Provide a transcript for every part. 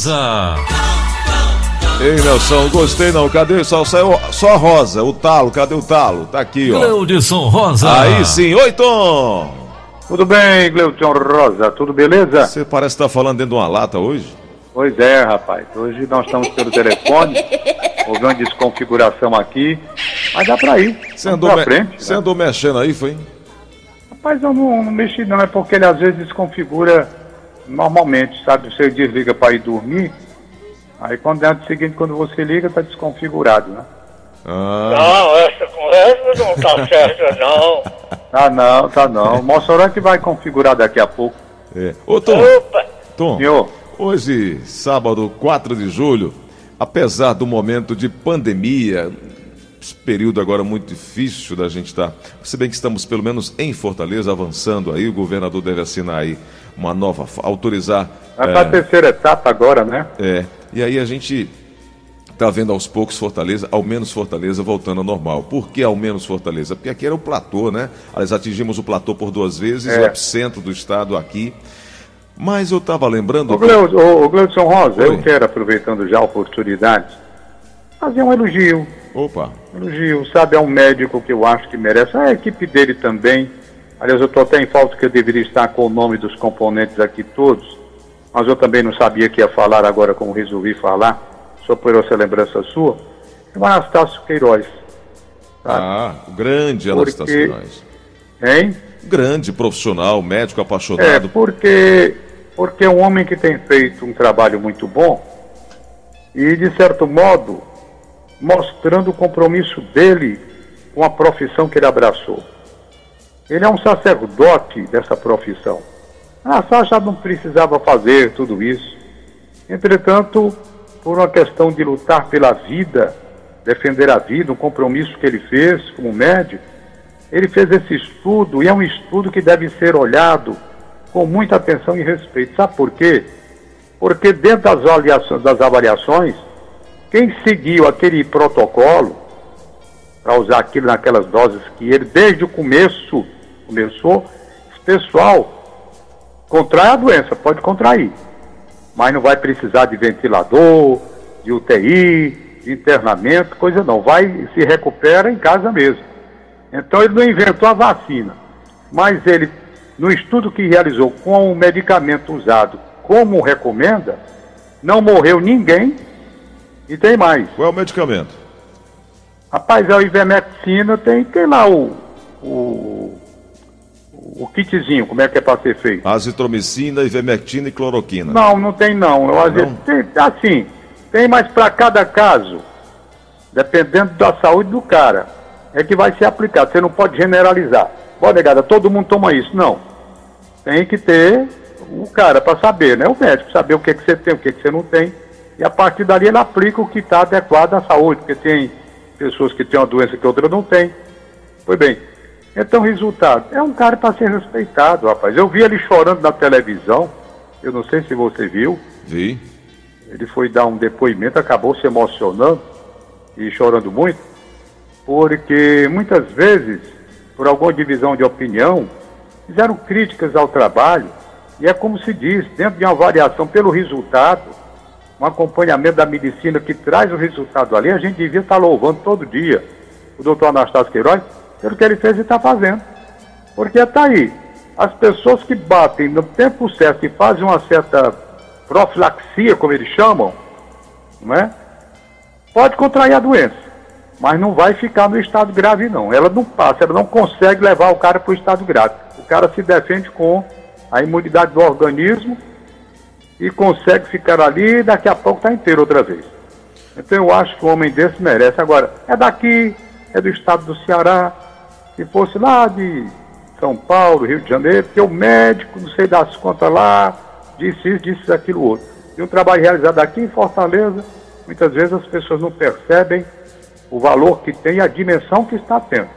Rosa. Ei, Nelson, gostei não. Cadê? Só, só, só a rosa, o talo. Cadê o talo? Tá aqui, ó. Gleudson Rosa. Aí sim. Oi, Tom. Tudo bem, Gleudson Rosa? Tudo beleza? Você parece estar tá falando dentro de uma lata hoje. Pois é, rapaz. Hoje nós estamos pelo telefone. Houve uma desconfiguração aqui. Mas dá pra ir. Você andou, me... frente, Você né? andou mexendo aí, foi? Rapaz, eu não, não mexi não. É porque ele às vezes desconfigura normalmente, sabe? Você desliga para ir dormir. Aí quando é o seguinte, quando você liga, tá desconfigurado, né? Ah. Não, essa conversa não tá certa, não. Tá não, tá não. O Mossoró é que vai configurar daqui a pouco. É. Ô, Tom. Opa. Tom. Senhor. Hoje, sábado, 4 de julho, apesar do momento de pandemia, esse período agora muito difícil da gente estar. Tá, se bem que estamos pelo menos em Fortaleza avançando aí, o governador deve assinar aí uma nova, autorizar. Vai é, para a terceira etapa agora, né? É. E aí a gente está vendo aos poucos Fortaleza, ao menos Fortaleza, voltando ao normal. Por que ao menos Fortaleza? Porque aqui era o platô, né? Nós atingimos o platô por duas vezes, é. o epicentro do estado aqui. Mas eu estava lembrando. O Gleudson, Gleudson Rosa, Oi. eu quero, aproveitando já a oportunidade, fazer um elogio. Opa! Elogio, sabe, é um médico que eu acho que merece. A equipe dele também. Aliás, eu estou até em falta que eu deveria estar com o nome dos componentes aqui todos mas eu também não sabia que ia falar agora como resolvi falar, só por essa lembrança sua, é o Anastácio Queiroz. Sabe? Ah, o grande Anastácio porque... Queiroz. Hein? Grande profissional, médico apaixonado. É, porque, porque é um homem que tem feito um trabalho muito bom e, de certo modo, mostrando o compromisso dele com a profissão que ele abraçou. Ele é um sacerdote dessa profissão. A Sasha não precisava fazer tudo isso. Entretanto, por uma questão de lutar pela vida, defender a vida, um compromisso que ele fez como médico, ele fez esse estudo e é um estudo que deve ser olhado com muita atenção e respeito. Sabe por quê? Porque dentro das avaliações, das avaliações quem seguiu aquele protocolo para usar aquilo naquelas doses que ele desde o começo começou, esse pessoal Contrai a doença, pode contrair. Mas não vai precisar de ventilador, de UTI, de internamento, coisa não. Vai se recupera em casa mesmo. Então ele não inventou a vacina. Mas ele, no estudo que realizou com o medicamento usado como recomenda, não morreu ninguém e tem mais. Qual é o medicamento? Rapaz, a ivermectina tem, tem lá o, o o kitzinho, como é que é para ser feito? Azitromicina, ivermectina e cloroquina. Não, não tem não. Eu, não? Tem, assim, tem mais para cada caso, dependendo da saúde do cara, é que vai ser aplicado. Você não pode generalizar. Pode, negada, todo mundo toma isso. Não. Tem que ter o cara para saber, né? O médico, saber o que, que você tem, o que, que você não tem. E a partir dali ele aplica o que está adequado à saúde, porque tem pessoas que têm uma doença que outra não tem. Foi bem. Então, resultado, é um cara para ser respeitado, rapaz. Eu vi ele chorando na televisão, eu não sei se você viu. Vi. Ele foi dar um depoimento, acabou se emocionando e chorando muito, porque muitas vezes, por alguma divisão de opinião, fizeram críticas ao trabalho, e é como se diz, dentro de uma avaliação pelo resultado, um acompanhamento da medicina que traz o resultado ali, a gente devia estar louvando todo dia o doutor Anastácio Queiroz, pelo que ele fez e está fazendo. Porque está aí. As pessoas que batem no tempo certo e fazem uma certa profilaxia, como eles chamam, não é? Pode contrair a doença, mas não vai ficar no estado grave, não. Ela não passa, ela não consegue levar o cara para o estado grave. O cara se defende com a imunidade do organismo e consegue ficar ali e daqui a pouco está inteiro outra vez. Então eu acho que um homem desse merece. Agora, é daqui, é do estado do Ceará, se fosse lá de São Paulo, Rio de Janeiro, porque o médico, não sei das contas lá, disse isso, disse aquilo outro. E um trabalho realizado aqui em Fortaleza, muitas vezes as pessoas não percebem o valor que tem e a dimensão que está tendo.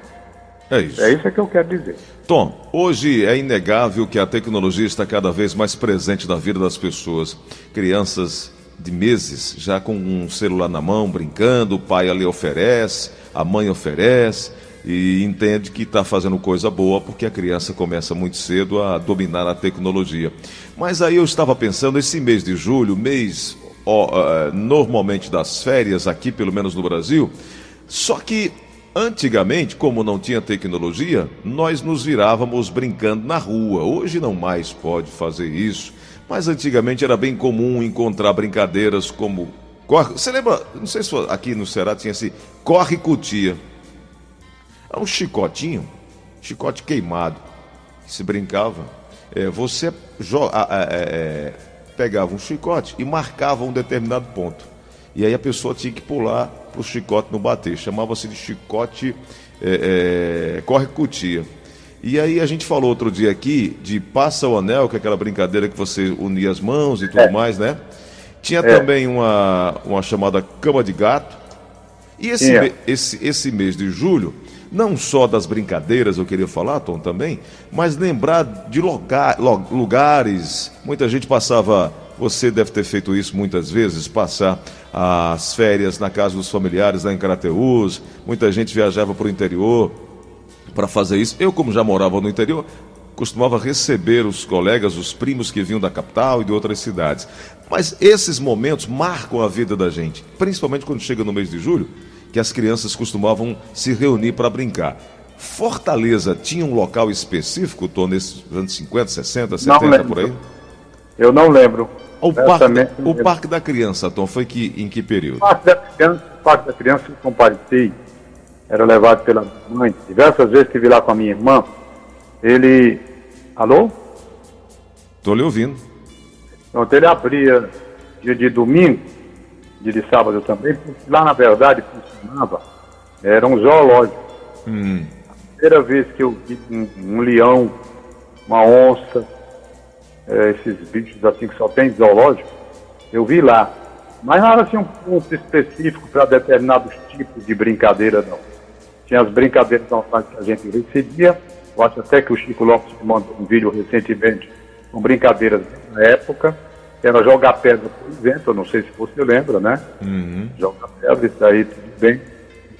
É isso. É isso que eu quero dizer. Tom, hoje é inegável que a tecnologia está cada vez mais presente na vida das pessoas. Crianças de meses já com um celular na mão, brincando, o pai ali oferece, a mãe oferece e entende que está fazendo coisa boa porque a criança começa muito cedo a dominar a tecnologia. Mas aí eu estava pensando, esse mês de julho, mês ó, uh, normalmente das férias aqui, pelo menos no Brasil. Só que antigamente, como não tinha tecnologia, nós nos virávamos brincando na rua. Hoje não mais pode fazer isso. Mas antigamente era bem comum encontrar brincadeiras como. Você lembra? Não sei se aqui no Ceará tinha assim, corre É um chicotinho, chicote queimado, que se brincava. É, você é, é, pegava um chicote e marcava um determinado ponto. E aí a pessoa tinha que pular para o chicote não bater. Chamava-se de chicote é, é, corre-cutia. E aí a gente falou outro dia aqui de passa o anel, que é aquela brincadeira que você unia as mãos e tudo é. mais, né? Tinha também uma, uma chamada cama de gato. E esse, esse, esse mês de julho, não só das brincadeiras, eu queria falar, Tom, também, mas lembrar de lugar, lugares. Muita gente passava você deve ter feito isso muitas vezes, passar as férias na casa dos familiares lá em. Muita gente viajava para o interior para fazer isso. Eu, como já morava no interior, costumava receber os colegas, os primos que vinham da capital e de outras cidades. Mas esses momentos marcam a vida da gente, principalmente quando chega no mês de julho, que as crianças costumavam se reunir para brincar. Fortaleza tinha um local específico, Tô, nesses anos 50, 60, 70, por aí? Eu não lembro. O parque, o parque da Criança, Tom, foi que, em que período? O Parque da Criança, o Parque da Criança eu compareci, era levado pela mãe. Diversas vezes estive lá com a minha irmã. Ele. Alô? Estou lhe ouvindo. Então, ele abria dia de domingo, de sábado também, porque lá na verdade funcionava, era um zoológico. Hum. A primeira vez que eu vi um, um leão, uma onça, é, esses bichos assim que só tem zoológico, eu vi lá. Mas não era assim um ponto específico para determinados tipos de brincadeira, não. Tinha as brincadeiras normais que a gente recebia. Eu acho até que o Chico Lopes mandou um vídeo recentemente com brincadeiras na época. Era jogar pedra, por exemplo, eu não sei se você lembra, né? Uhum. Jogar pedra, isso aí tudo bem.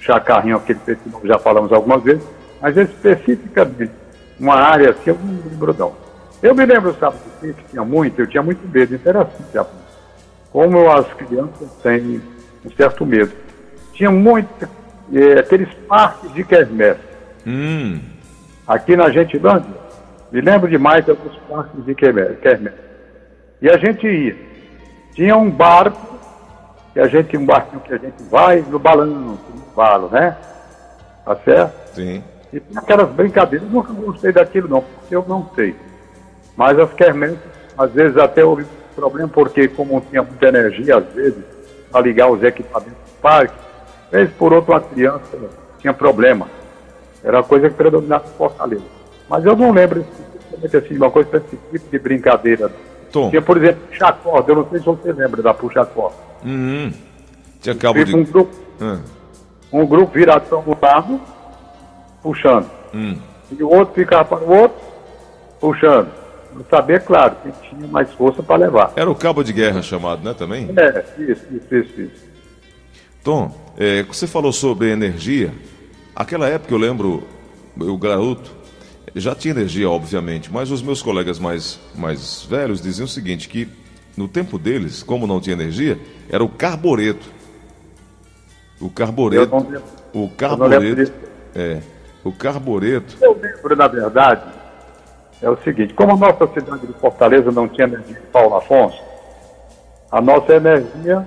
Chacarrinho, aquele festival que já falamos algumas vezes. Mas especificamente, uma área assim, eu não lembro não. Eu me lembro, sabe, que tinha muito, eu tinha muito medo, interessante, assim, como as crianças têm um certo medo. Tinha muito, é, aqueles parques de quermesse. Hum. Aqui na Gentilândia, me lembro demais de alguns parques de quermesse. E a gente ia. Tinha um barco, que a gente, um barquinho que a gente vai no balanço, no balo, né? Tá certo? Sim. E tinha aquelas brincadeiras, nunca gostei daquilo não, porque eu não sei. Mas as quermesses, às vezes até houve problema, porque como tinha muita energia, às vezes, para ligar os equipamentos do parque, vez por outra uma criança tinha problema. Era uma coisa que predominava em Fortaleza. Mas eu não lembro especificamente assim, uma coisa desse tipo de brincadeira. Tom. Tinha, por exemplo, puxa-corda, eu não sei se você lembra da puxa-corda. Uhum. Tinha cabo de... Um grupo, uhum. um grupo virado para um lado, puxando. Uhum. E o outro ficava para o outro, puxando saber, claro, quem tinha mais força para levar. Era o cabo de guerra chamado, né, também? É, isso, isso, isso. isso. Tom, é, você falou sobre energia. Aquela época eu lembro, o garoto já tinha energia, obviamente, mas os meus colegas mais, mais velhos diziam o seguinte, que no tempo deles, como não tinha energia, era o carbureto. O carbureto. O carbureto. É. O carbureto. Eu lembro, na verdade, é o seguinte, como a nossa cidade de Fortaleza não tinha energia de Paulo Afonso, a nossa energia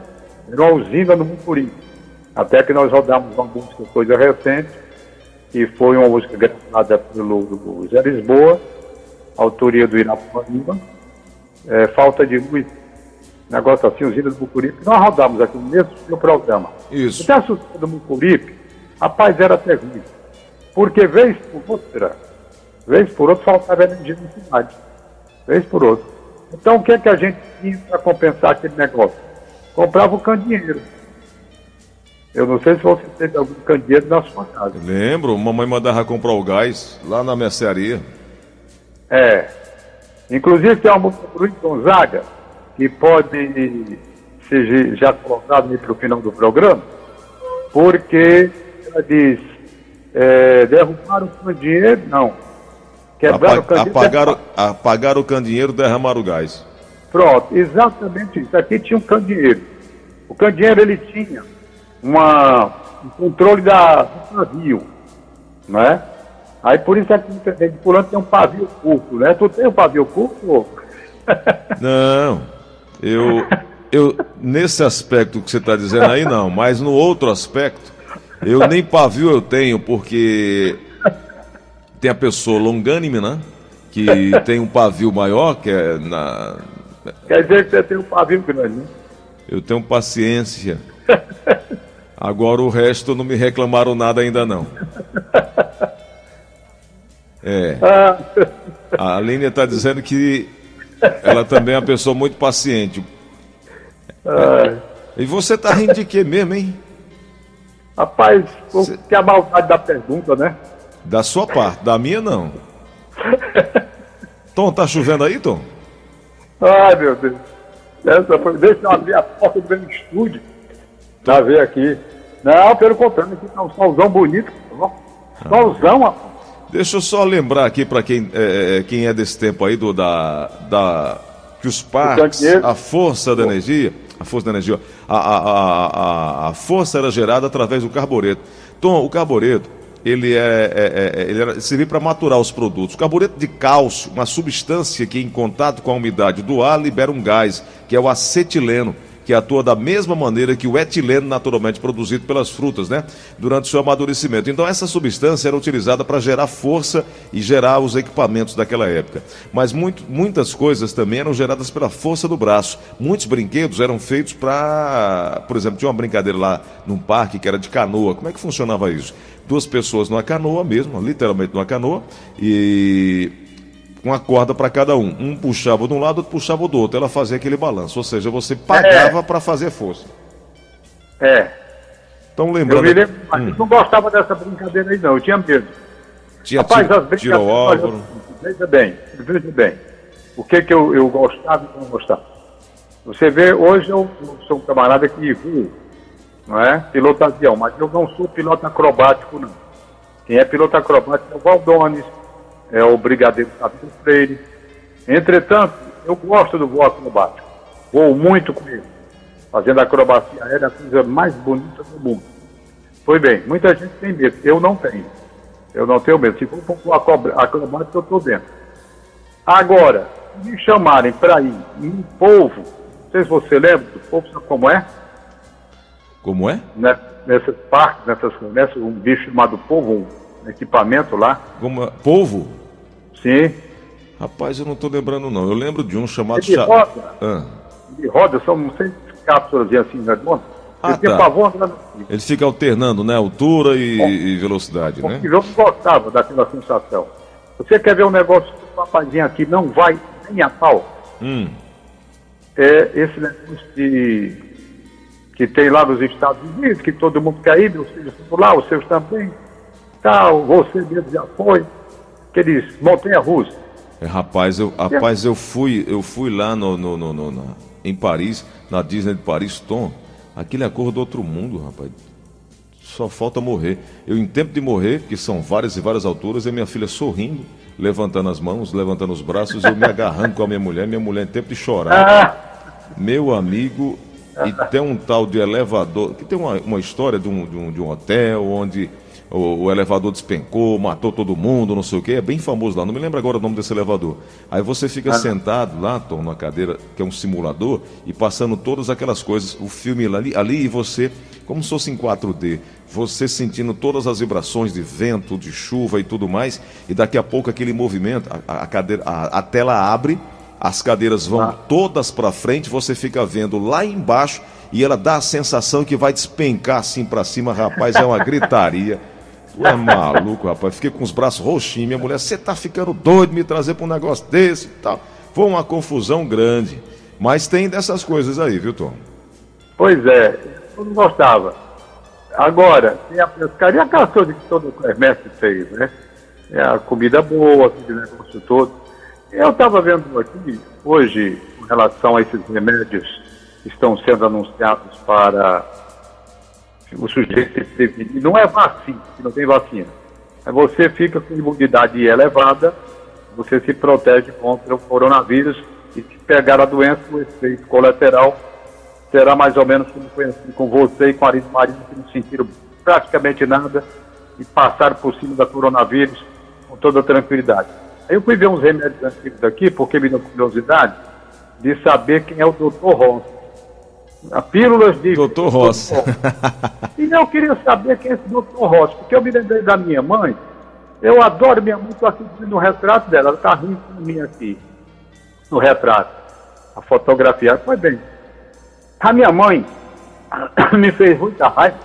era uma usina no Mucuri. Até que nós rodamos uma música, coisa recente, que foi uma música gravada pelo Zé Lisboa, autoria do Irapuaíba, é, Falta de Luz, negócio assim, usina do Mucuripe, nós rodamos aqui no mesmo programa. Isso. Até a do Mucuripe, rapaz, era terrível. Porque vez por outra, Vez por outro faltava energia na cidade. Vez por outro. Então o que é que a gente tinha para compensar aquele negócio? Comprava o candeeiro. Eu não sei se você teve algum candeeiro na sua casa. Lembro, mamãe mandava comprar o gás lá na mercearia. É. Inclusive tem uma música do Luiz Gonzaga, que pode ser já colocado para o final do programa, porque ela diz, é, derrubar o candeeiro, não, Quebraram o candeeiro. Apagaram, apagaram o candeeiro, derramaram o gás. Pronto, exatamente isso. Aqui tinha um candeeiro. O candeeiro ele tinha uma, um controle da, do pavio, né? Aí por isso é que o fulano tem um pavio curto, né? Tu tem um pavio curto? Não, eu, eu nesse aspecto que você está dizendo aí não, mas no outro aspecto, eu nem pavio eu tenho, porque tem a pessoa longânime, né? Que tem um pavio maior, que é na. Quer dizer que você tem um pavio grande, né? Eu tenho paciência. Agora o resto não me reclamaram nada ainda não. É. Ah. A Aline está dizendo que ela também é uma pessoa muito paciente. É. E você está rindo de quê mesmo, hein? Rapaz, Cê... que a maldade da pergunta, né? Da sua parte, da minha não. Tom, tá chovendo aí, Tom? Ai, meu Deus. Essa foi... Deixa eu abrir a porta do meu estúdio pra ver aqui. Não, pelo contrário, aqui tá um solzão bonito. Solzão, rapaz. Deixa eu só lembrar aqui para quem, é, é, quem é desse tempo aí do da, da que os parques, a força da energia, a força da energia, a, a, a, a força era gerada através do carbureto. Tom, o carbureto, ele é, é, é ele era, servia para maturar os produtos. O carbureto de cálcio, uma substância que em contato com a umidade do ar libera um gás, que é o acetileno que atua da mesma maneira que o etileno naturalmente produzido pelas frutas, né? Durante seu amadurecimento. Então, essa substância era utilizada para gerar força e gerar os equipamentos daquela época. Mas muito, muitas coisas também eram geradas pela força do braço. Muitos brinquedos eram feitos para. Por exemplo, tinha uma brincadeira lá num parque que era de canoa. Como é que funcionava isso? Duas pessoas numa canoa mesmo, literalmente numa canoa, e uma corda para cada um. Um puxava de um lado, outro puxava do outro. Ela fazia aquele balanço. Ou seja, você pagava é. para fazer força. É. Então lembrando. Eu, lembro, hum. eu não gostava dessa brincadeira aí, não. Eu tinha medo. Tinha Rapaz, as brincadeiras. Álvaro. Veja bem, veja bem. O que, que eu, eu gostava e não gostava. Você vê, hoje eu, eu sou um camarada que voa, não é? Piloto avião, mas eu não sou piloto acrobático, não. Quem é piloto acrobático é o Valdones, é o Brigadeiro Sabino Freire. Entretanto, eu gosto do voo acrobático. Vou muito com ele. Fazendo acrobacia aérea, é a coisa mais bonita do mundo. Foi bem, muita gente tem medo. Eu não tenho. Eu não tenho medo. Se for um acrobático, eu estou dentro. Agora, me chamarem para ir em polvo, não sei se você lembra do polvo, sabe como é? Como é? Nesses parques, nessas, nessa, um bicho chamado polvo, um equipamento lá. Como, polvo? Sim. Rapaz, eu não estou lembrando não. Eu lembro de um chamado... Ele roda. Ah. Ele roda, são seis cápsulas assim redondas. Ah, ele tá. Pavor, Ele fica alternando, né? Altura e, e velocidade, né? Eu não gostava daquela sensação. Você quer ver um negócio que o papazinho aqui não vai nem a pau? Hum. É esse negócio de, que tem lá nos Estados Unidos, que todo mundo quer ir, filhos estão lá, os seus também, tal, você mesmo já foi, aqueles montanha-russa. É, rapaz, eu, rapaz, eu fui, eu fui lá no, no, no, no na, em Paris, na Disney de Paris, Tom. Aquele é a cor do outro mundo, rapaz. Só falta morrer. Eu, em tempo de morrer, que são várias e várias alturas, e minha filha sorrindo, levantando as mãos, levantando os braços, eu me agarrando com a minha mulher, minha mulher em tempo de chorar. Ah. Meu amigo, e tem um tal de elevador, que tem uma, uma história de um, de, um, de um hotel onde o, o, elevador despencou, matou todo mundo, não sei o que, é bem famoso lá, não me lembro agora o nome desse elevador. Aí você fica ah, sentado lá, Tom, na cadeira, que é um simulador, e passando todas aquelas coisas, o filme ali, ali e você, como se fosse em 4D, você sentindo todas as vibrações de vento, de chuva e tudo mais, e daqui a pouco aquele movimento, a, a cadeira, a, a tela abre, as cadeiras vão ah. todas para frente, você fica vendo lá embaixo e ela dá a sensação que vai despencar assim para cima, rapaz, é uma gritaria. É maluco, rapaz. Fiquei com os braços roxinhos. Minha mulher, você tá ficando doido me trazer para um negócio desse e tal. Foi uma confusão grande. Mas tem dessas coisas aí, viu, Tom? Pois é, eu não gostava. Agora, tem a pescaria, aquela coisa que todo o mestre fez, né? É a comida boa, aquele negócio todo. Eu estava vendo aqui, hoje, com relação a esses remédios que estão sendo anunciados para o sujeito se prevenir. Não é vacina, que não tem vacina. É você fica com imunidade elevada, você se protege contra o coronavírus E se pegar a doença, o efeito colateral será mais ou menos como foi assim com você e com a Arina Marinho, que não sentiram praticamente nada e passaram por cima da coronavírus com toda tranquilidade. Aí eu fui ver uns remédios antigos aqui, porque me deu curiosidade de saber quem é o Dr. Ross. A pílulas de. Dr. Ross. e eu queria saber quem é esse Dr. Ross, porque eu me lembrei da minha mãe. Eu adoro minha mãe, estou aqui no retrato dela, ela está rindo com mim aqui, no retrato. A fotografia. Foi bem. A minha mãe me fez muita raiva,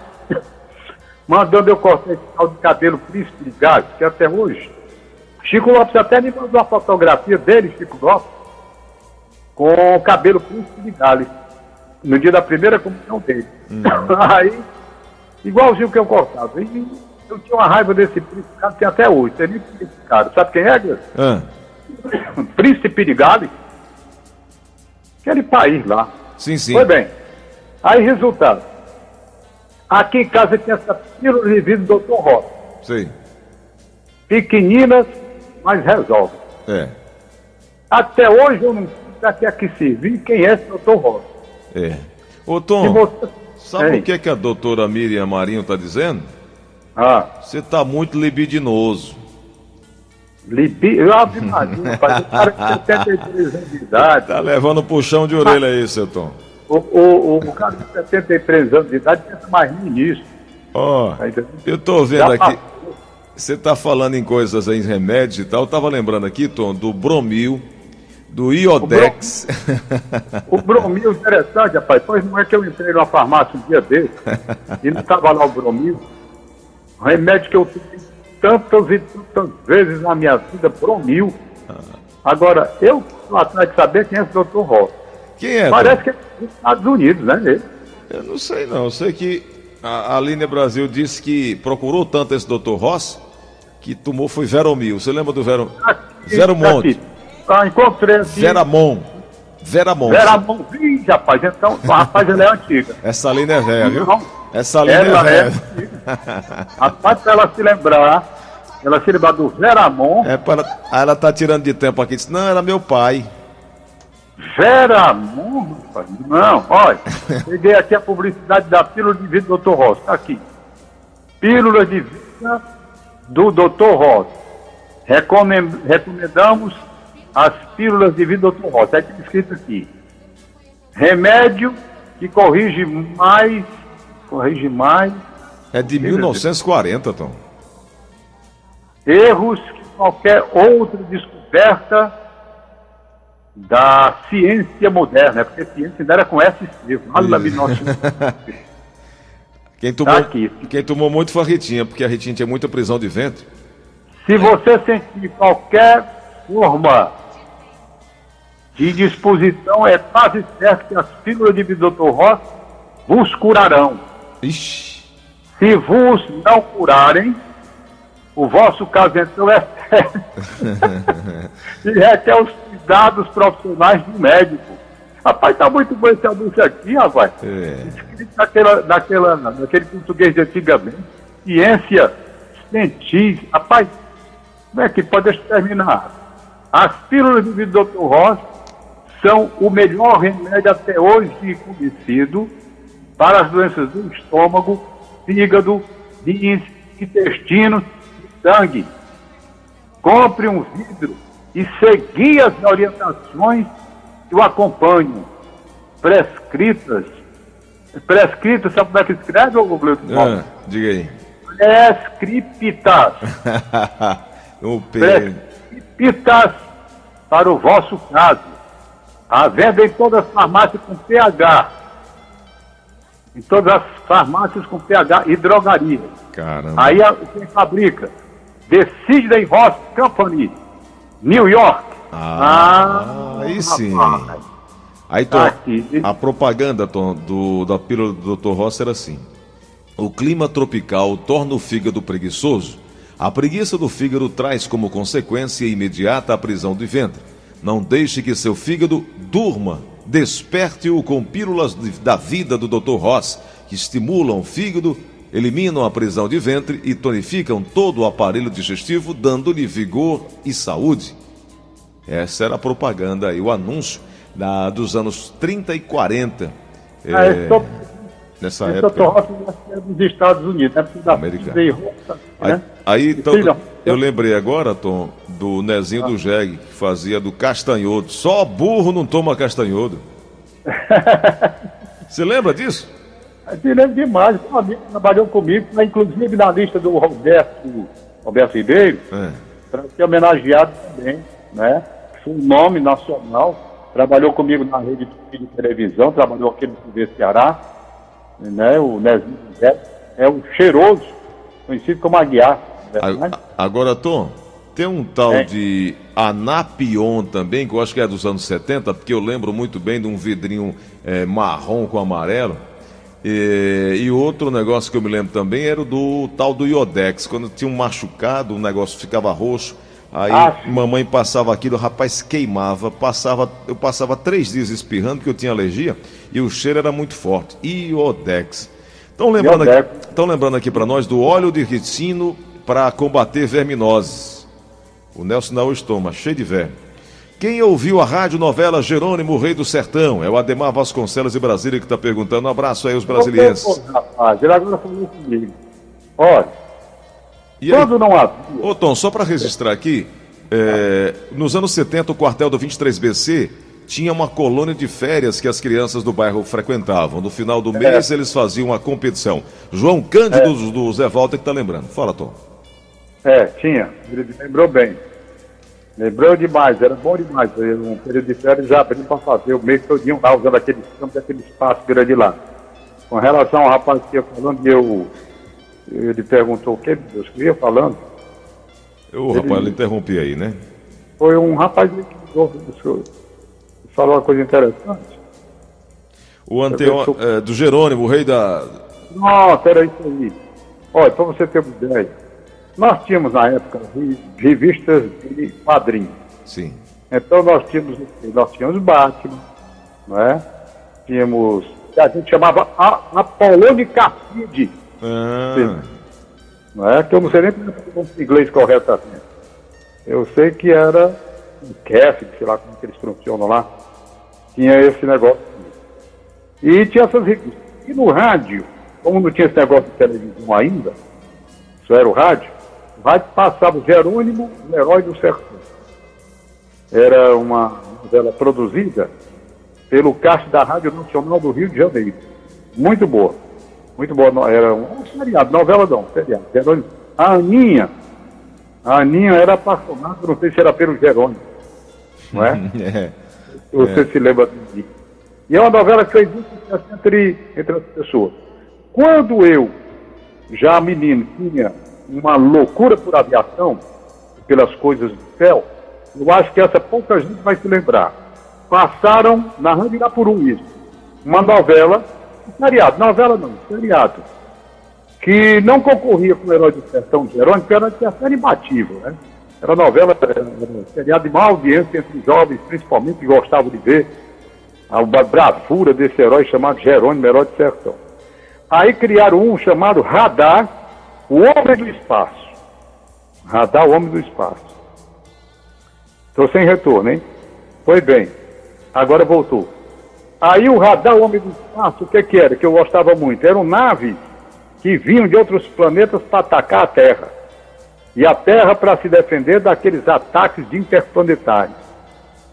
mandando eu cortar esse tal de cabelo príncipe de gás, que até hoje. Chico Lopes até me mandou uma fotografia dele, Chico Lopes, com o cabelo príncipe de Gales, no dia da primeira comunhão dele. Hum. Aí, igualzinho que eu cortava. E eu tinha uma raiva desse príncipe, cara, tem até hoje. Tem nem cara. Sabe quem é, Gus? Ah. Príncipe de Gales. Aquele país lá. Sim, sim. Foi bem. Aí, resultado. Aqui em casa tinha essa pílula de vidro do Dr. Rosa. Sim. Pequeninas, mas resolve. É. Até hoje eu não sei para que é que servir quem é esse Dr. Rosa. É. Ô, Tom, sabe o que, é que a doutora Miriam Marinho está dizendo? Ah. Você está muito libidinoso. Libi... Ave Maria, rapaz, o cara de 73 anos de idade. Tá levando puxão de orelha aí, seu Tom. O, o, o, cara de 73 anos de idade pensa mais nisso. Ó, oh, eu tô vendo aqui. Você tá falando em coisas em remédios e tal. Eu tava lembrando aqui, Tom, do Bromil, do Iodex. O, brom... o Bromil, interessante, rapaz. Pois não é que eu entrei numa farmácia um dia desse e não tava lá o Bromil. O remédio que eu tomei tantas e tantas vezes na minha vida, Bromil. Agora, eu estou atrás de saber quem é esse Dr. Ross. Quem é? Parece que é dos Estados Unidos, né? Ele? Eu não sei não. Eu sei que a Aline Brasil disse que procurou tanto esse Dr. Ross que tomou foi Veromil. Você lembra do Vero... Aqui, Veromonte? Ah, encontrei aqui. Veramon. Veramon. Veramon. Ih, rapaz, então, rapaz, ela é antiga. Essa Aline é velha, viu? Essa Aline é, é velha. Rapaz, pra ela se lembrar, ela se lembrar do Veramon. É, para... ela tá tirando de tempo aqui. Disse, não, era meu pai. Veramon, rapaz. Não, olha, peguei aqui a publicidade da pílula de vida do Dr. Ross. Tá aqui. Pílula de vida do Dr. Ross. Recomendamos as pílulas de vida do Dr. Ross. É escrito aqui. Remédio que corrige mais. Corrige mais. É de 1940, Tom. Erros que qualquer outra descoberta da ciência moderna, é porque ciência ainda era com S escrito, nada Quem tomou, tá quem tomou muito foi a Ritinha, porque a Ritinha tinha muita prisão de ventre. Se você sentir qualquer forma de disposição, é quase certo que as pílulas de Dr. Ross vos curarão. Ixi. Se vos não curarem, o vosso caso então é sério. e requer os cuidados profissionais do médico. Rapaz, tá muito bom esse anúncio aqui, rapaz. É. Escrito naquela, naquela, naquele português de antigamente. Ciência científica. Rapaz, como é que pode terminar? As pílulas do Dr. Ross são o melhor remédio até hoje conhecido para as doenças do estômago, fígado, rins, intestino e sangue. Compre um vidro e seguir as orientações que o acompanham, prescritas. Prescritas, sabe como é que escreve, ô Gleuton? Ah, diga aí. Prescriptas. Prescriptas para o vosso caso. A venda em todas as farmácias com PH. Em todas as farmácias com PH e drogaria. Caramba. Aí quem fabrica? Decide em Ross Company New York. Ah, ah aí sim. Aí, Tom, tá a propaganda Tom, do, da pílula do Dr. Rossi era assim. O clima tropical torna o fígado preguiçoso. A preguiça do fígado traz como consequência imediata a prisão de ventre. Não deixe que seu fígado durma. Desperte-o com pílulas da vida do Dr. Ross, que estimulam o fígado, eliminam a prisão de ventre e tonificam todo o aparelho digestivo, dando-lhe vigor e saúde. Essa era a propaganda aí, o anúncio da, dos anos 30 e 40. É, é, tô, nessa época. É dos Estados Unidos, né? Da Americana. Aí, né? aí então, eu lembrei agora, Tom, do Nezinho ah. do Jeg, que fazia do castanhodo. Só burro não toma castanhodo. Você lembra disso? Eu lembro demais. Um amigo trabalhou comigo, inclusive na lista do Roberto, Roberto Ribeiro, é. para ser homenageado também, né? Foi um nome nacional. Trabalhou comigo na rede de televisão, trabalhou aqui no TV Ceará, né? O Nezinho José. É o cheiroso, conhecido como Aguiar. Né? Agora, Tom, tem um tal é. de Anapion também, que eu acho que é dos anos 70, porque eu lembro muito bem de um vidrinho é, marrom com amarelo. E, e, outro negócio que eu me lembro também era do tal do Iodex. Quando tinha um machucado, o negócio ficava roxo. Aí ah, mamãe passava aquilo, o rapaz queimava, passava, eu passava três dias espirrando porque eu tinha alergia e o cheiro era muito forte. Iodex. Estão lembrando, aqui, lembrando aqui para nós do óleo de ricino para combater verminoses. O Nelson Naú estoma, cheio de verme. Quem ouviu a rádio novela Jerônimo, Rei do Sertão? É o Ademar Vasconcelos de Brasília que está perguntando. Um abraço aí aos brasileiros. Comigo. Olha, e quando aí, não havia... Ô Tom, só para registrar aqui, é, nos anos 70 o quartel do 23BC tinha uma colônia de férias que as crianças do bairro frequentavam. No final do é. mês eles faziam uma competição. João Cândido é. do, Zé Walter que está lembrando. Fala, Tom. É, tinha. Ele lembrou bem. Lembrou demais, era bom demais. Um período de férias já abrindo para fazer o mês todinho lá, usando aquele campo, aquele espaço grande lá. Com relação ao rapaz que ia falando, eu, ele perguntou o que, Deus, que ia falando. O rapaz, ele interrompi aí, né? Foi um rapaz que falou uma coisa interessante. O anteon... É, do Jerônimo, o rei da. Nossa, era isso aí. Olha, para você ter uma ideia, nós tínhamos na época revistas de quadrinhos. Sim. Então nós tínhamos, nós tínhamos Batman, não é? Tínhamos, a gente chamava Apolônio Cid. Ah. Não é? Que eu não sei nem é inglês corretamente. Eu sei que era o CAF, sei lá como que eles funcionam lá, tinha esse negócio. E tinha essas revistas. E no rádio, como não tinha esse negócio de televisão ainda, isso era o rádio, vai passava o Jerônimo, o herói do sertão. Era uma novela produzida pelo cast da Rádio Nacional do Rio de Janeiro. Muito boa. Muito boa. Era um seriado, novela não, seriado. Jerônimo. A Aninha, a Aninha era apaixonada, não sei se era pelo Jerônimo. Não é? é. Você é. se lembra disso. E é uma novela que fez muito entre, entre as pessoas. Quando eu, já menino, tinha uma loucura por aviação, pelas coisas do céu, eu acho que essa pouca gente vai se lembrar. Passaram na Rádio Irapurum isso. Uma novela, um seriado, novela não, seriado, que não concorria com o Herói do Sertão Jerônimo, porque era de sertão imbatível, né? Era novela, era seriado de má audiência entre os jovens, principalmente, que gostavam de ver a bravura desse herói chamado Jerônimo, herói do sertão. Aí criaram um chamado Radar, o homem do espaço. Radar, o homem do espaço. Estou sem retorno, hein? Foi bem. Agora voltou. Aí o radar, homem do espaço, o que, que era? Que eu gostava muito. Eram naves que vinham de outros planetas para atacar a Terra. E a Terra para se defender daqueles ataques de interplanetários.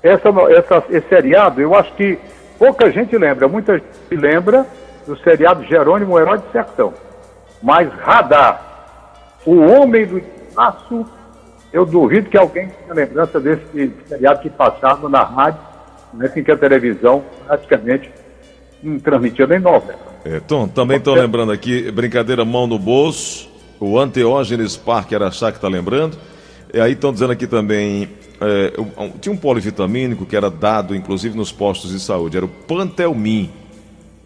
Essa, essa, esse seriado, eu acho que pouca gente lembra. Muita gente lembra do seriado Jerônimo, Herói de Sertão. Mas Radar, o Homem do Espaço, eu duvido que alguém tenha lembrança desse seriado que passava na rádio, né, em que a televisão praticamente não transmitia nem novela. É, Tom, também estou lembrando aqui, brincadeira mão no bolso, o Anteógenes Park era achar que está lembrando. E aí estão dizendo aqui também, é, tinha um polivitamínico que era dado inclusive nos postos de saúde, era o Pantelmin.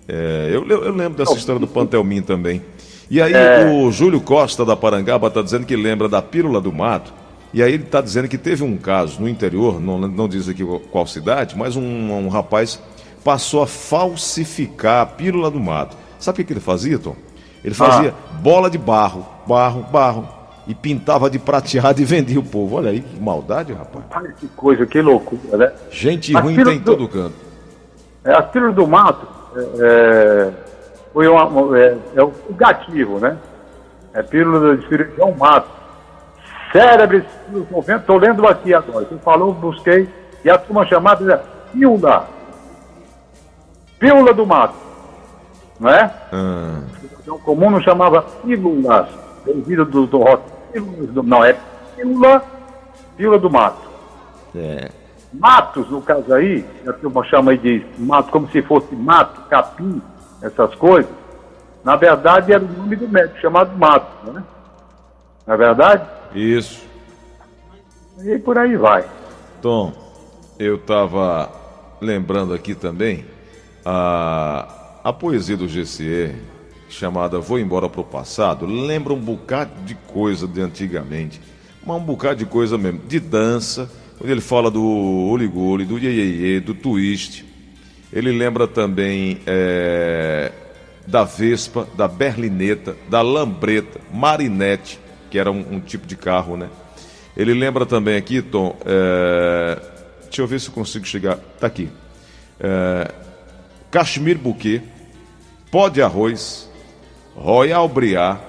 É, eu, eu, lembro dessa história do Pantelmin também. E aí é... o Júlio Costa da Parangaba está dizendo que lembra da pílula do mato. E aí ele está dizendo que teve um caso no interior, não, não diz aqui qual cidade, mas um, um rapaz passou a falsificar a pílula do mato. Sabe o que, ele fazia, Tom? Ele fazia ah. bola de barro, barro, barro. e pintava de prateado e vendia o povo. Olha aí que maldade, rapaz. Olha que coisa, que loucura, né? Gente ruim tem em do... todo canto. É, as filhas do mato é, é, foi uma, é, é o gativo, né? É pílula de cirurgião mato. Cérebro, estou lendo aqui agora. Você falou, busquei, e a turma chamada é pílula. Pílula do mato. Não é? Ah. O comum não chamava pílulas. Devido do, do do, não, é pílula, pílula do mato. É. Matos, no caso aí, a turma chama aí de mato como se fosse mato, capim, essas coisas. Na verdade, era o nome do médico, chamado Mato, né? Não é verdade? Isso. E por aí vai. Tom, eu estava lembrando aqui também a, a poesia do GCE, chamada Vou Embora Pro Passado, lembra um bocado de coisa de antigamente. Mas um bocado de coisa mesmo, de dança, quando ele fala do Oligoli, do Iê, do Twist. Ele lembra também é, da Vespa, da Berlineta, da Lambreta, Marinette, que era um, um tipo de carro, né? Ele lembra também aqui, Tom, é, deixa eu ver se eu consigo chegar, tá aqui. É, Cachemir Bouquet, Pó de Arroz, Royal Briar,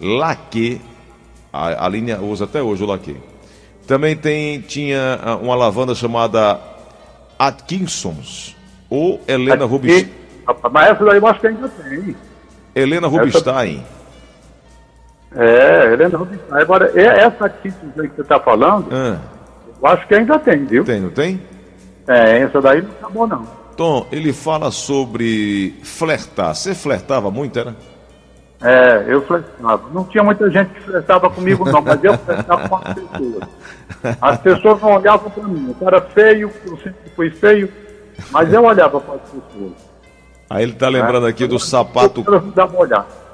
Laque, a, a linha usa até hoje o Laque. Também tem, tinha ah, uma lavanda chamada Atkinsons, ou Helena Rubinstein. Mas essa daí eu acho que ainda tem. Helena Rubinstein. É, Helena Rubinstein. Agora, essa aí que você está falando, ah. eu acho que ainda tem, viu? Tem, não tem? É, essa daí não acabou não. Tom, ele fala sobre flertar. Você flertava muito, era? É, eu flertava. Não tinha muita gente que flertava comigo, não, mas eu flertava com as pessoas. As pessoas não olhavam para mim. Eu era feio, eu sempre fui feio, mas eu olhava para as pessoas. Aí ele está lembrando é, aqui do sapato.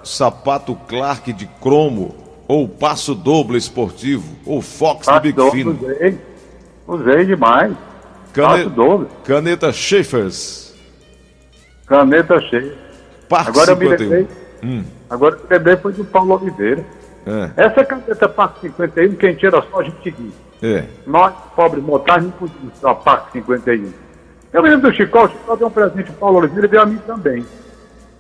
Sapato Clark de cromo, ou passo dobro esportivo, ou Fox passo de Big Fino. Usei, usei demais. Cane... dobro. Caneta Schaeffers. Caneta Schaeffers. Agora 51. eu me lembrei. Hum. Agora eu lembrei foi do Paulo Oliveira. É. Essa caneta Parque 51, quem tira só a gente guia. É. Nós, pobres mortais, não podíamos usar Parque 51. Eu me lembro do Chicó, o Chicó deu um presente para Paulo Oliveira e deu a mim também.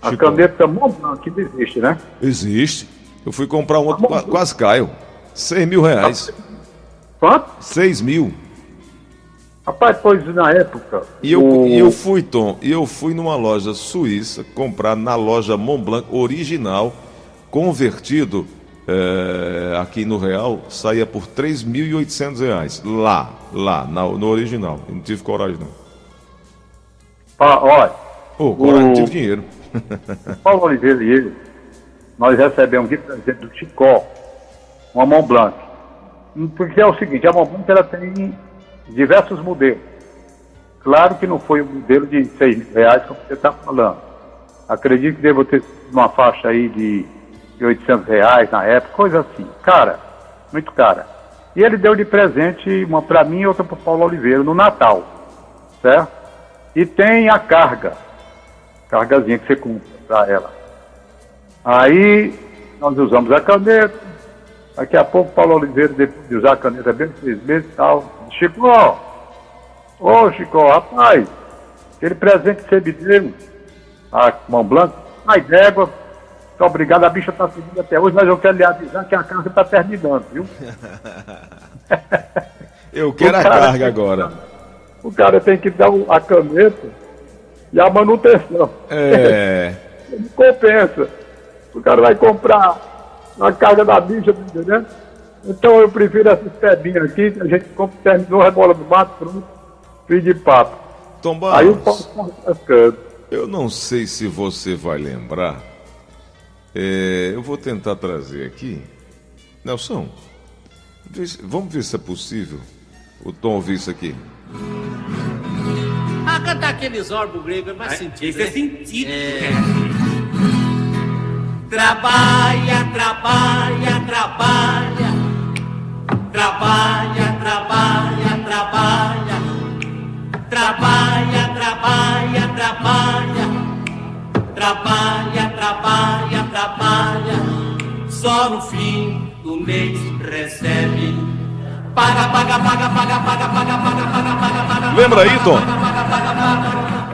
A Chicó. caneta Montblanc, que existe, né? Existe. Eu fui comprar um outro, quase caio. 6 mil reais. Quanto? 6 mil. Rapaz, pois na época. E eu, o... eu fui, Tom, e eu fui numa loja suíça comprar na loja Montblanc original, convertido é, aqui no Real, saía por R$ 3.800. Lá, lá, na, no original. Eu não tive coragem, não. Ah, olha. Ô, oh, coragem, o... não tive dinheiro. Paulo Oliveira e ele, nós recebemos de presente do Chicó uma Montblanc. Porque é o seguinte, a Montblanc ela tem diversos modelos. Claro que não foi o modelo de 6 mil reais como você está falando. Acredito que devo ter uma faixa aí de, de 800 reais na época, coisa assim. Cara, muito cara. E ele deu de presente uma para mim e outra para Paulo Oliveira no Natal, certo? E tem a carga, cargazinha que você compra para ela. Aí nós usamos a caneta. Daqui a pouco Paulo Oliveira, depois de usar a caneta bem seis meses e tal, Chico, ô Chico, rapaz, aquele presente que você me deu, a mão blanca, mais d'égua, muito obrigado, a bicha está seguindo até hoje, mas eu quero lhe avisar que a carga está terminando, viu? eu quero a carga agora. O cara tem que dar a caneta e a manutenção. É. Não compensa. O cara vai comprar a carga da bicha, entendendo? Então eu prefiro essas pedrinhas aqui, a gente terminou a bola do mato, pronto, fim de papo. Tom Barros, Aí o pau cascando. Eu não sei se você vai lembrar. É, eu vou tentar trazer aqui. Nelson, vamos ver se é possível o Tom ouvir isso aqui. Ah, cantar aqueles orbos gregos é mais sentido. Isso é né? sentido. É. Trabalha, trabalha, trabalha Trabalha, trabalha, trabalha. Trabalha, trabalha, trabalha. Trabalha, trabalha, trabalha. Só no fim do mês recebe. Paga, paga, paga, paga, paga, paga, paga, paga, paga, paga. Lembra aí, Tom?